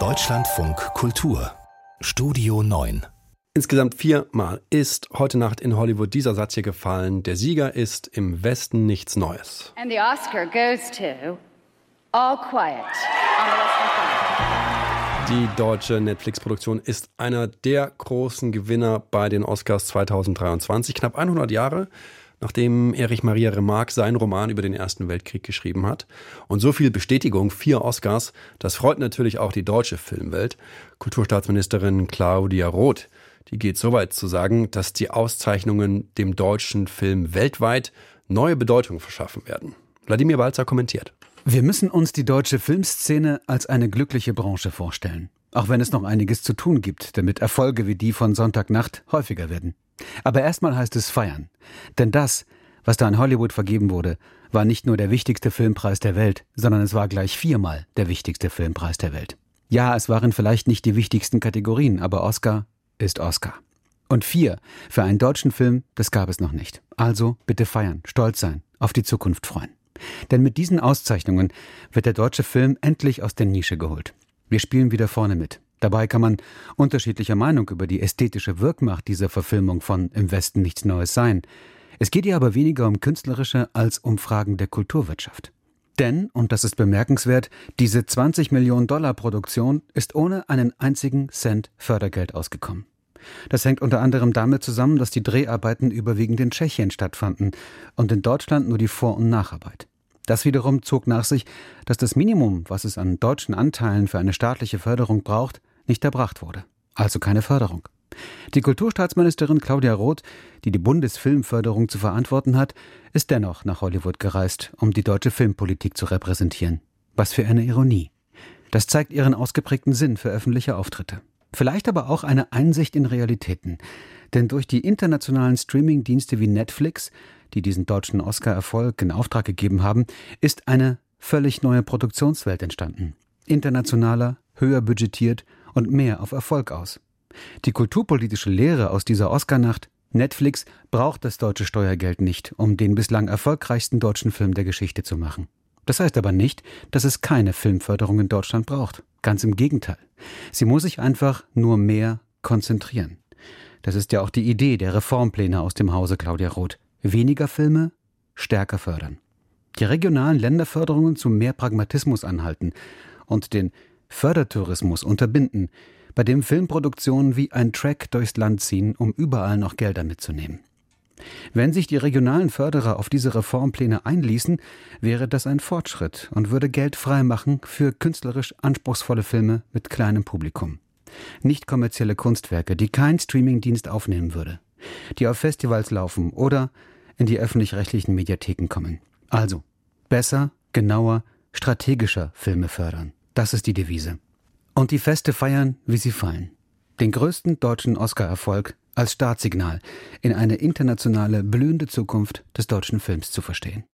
Deutschlandfunk Kultur Studio 9 Insgesamt viermal ist heute Nacht in Hollywood dieser Satz hier gefallen. Der Sieger ist im Westen nichts Neues. And the Oscar goes to All Quiet on the Western Front. Die deutsche Netflix-Produktion ist einer der großen Gewinner bei den Oscars 2023. Knapp 100 Jahre nachdem Erich Maria Remarque seinen Roman über den Ersten Weltkrieg geschrieben hat. Und so viel Bestätigung, vier Oscars, das freut natürlich auch die deutsche Filmwelt. Kulturstaatsministerin Claudia Roth, die geht so weit zu sagen, dass die Auszeichnungen dem deutschen Film weltweit neue Bedeutung verschaffen werden. Wladimir Walzer kommentiert. Wir müssen uns die deutsche Filmszene als eine glückliche Branche vorstellen. Auch wenn es noch einiges zu tun gibt, damit Erfolge wie die von Sonntagnacht häufiger werden. Aber erstmal heißt es feiern. Denn das, was da in Hollywood vergeben wurde, war nicht nur der wichtigste Filmpreis der Welt, sondern es war gleich viermal der wichtigste Filmpreis der Welt. Ja, es waren vielleicht nicht die wichtigsten Kategorien, aber Oscar ist Oscar. Und vier für einen deutschen Film, das gab es noch nicht. Also bitte feiern, stolz sein, auf die Zukunft freuen. Denn mit diesen Auszeichnungen wird der deutsche Film endlich aus der Nische geholt. Wir spielen wieder vorne mit. Dabei kann man unterschiedlicher Meinung über die ästhetische Wirkmacht dieser Verfilmung von Im Westen nichts Neues sein. Es geht ihr aber weniger um künstlerische als um Fragen der Kulturwirtschaft. Denn, und das ist bemerkenswert, diese 20 Millionen Dollar Produktion ist ohne einen einzigen Cent Fördergeld ausgekommen. Das hängt unter anderem damit zusammen, dass die Dreharbeiten überwiegend in Tschechien stattfanden und in Deutschland nur die Vor- und Nacharbeit. Das wiederum zog nach sich, dass das Minimum, was es an deutschen Anteilen für eine staatliche Förderung braucht, nicht erbracht wurde. Also keine Förderung. Die Kulturstaatsministerin Claudia Roth, die die Bundesfilmförderung zu verantworten hat, ist dennoch nach Hollywood gereist, um die deutsche Filmpolitik zu repräsentieren. Was für eine Ironie. Das zeigt ihren ausgeprägten Sinn für öffentliche Auftritte. Vielleicht aber auch eine Einsicht in Realitäten. Denn durch die internationalen Streamingdienste wie Netflix, die diesen deutschen Oscar-Erfolg in Auftrag gegeben haben, ist eine völlig neue Produktionswelt entstanden. Internationaler, höher budgetiert und mehr auf Erfolg aus. Die kulturpolitische Lehre aus dieser Oscarnacht Netflix braucht das deutsche Steuergeld nicht, um den bislang erfolgreichsten deutschen Film der Geschichte zu machen. Das heißt aber nicht, dass es keine Filmförderung in Deutschland braucht. Ganz im Gegenteil. Sie muss sich einfach nur mehr konzentrieren. Das ist ja auch die Idee der Reformpläne aus dem Hause Claudia Roth. Weniger Filme, stärker fördern. Die regionalen Länderförderungen zu mehr Pragmatismus anhalten und den Fördertourismus unterbinden, bei dem Filmproduktionen wie ein Track durchs Land ziehen, um überall noch Gelder mitzunehmen. Wenn sich die regionalen Förderer auf diese Reformpläne einließen, wäre das ein Fortschritt und würde Geld freimachen für künstlerisch anspruchsvolle Filme mit kleinem Publikum. Nicht kommerzielle Kunstwerke, die kein Streamingdienst aufnehmen würde, die auf Festivals laufen oder in die öffentlich-rechtlichen Mediatheken kommen. Also besser, genauer, strategischer Filme fördern. Das ist die Devise. Und die Feste feiern, wie sie fallen. Den größten deutschen Oscar-Erfolg als Startsignal in eine internationale blühende Zukunft des deutschen Films zu verstehen.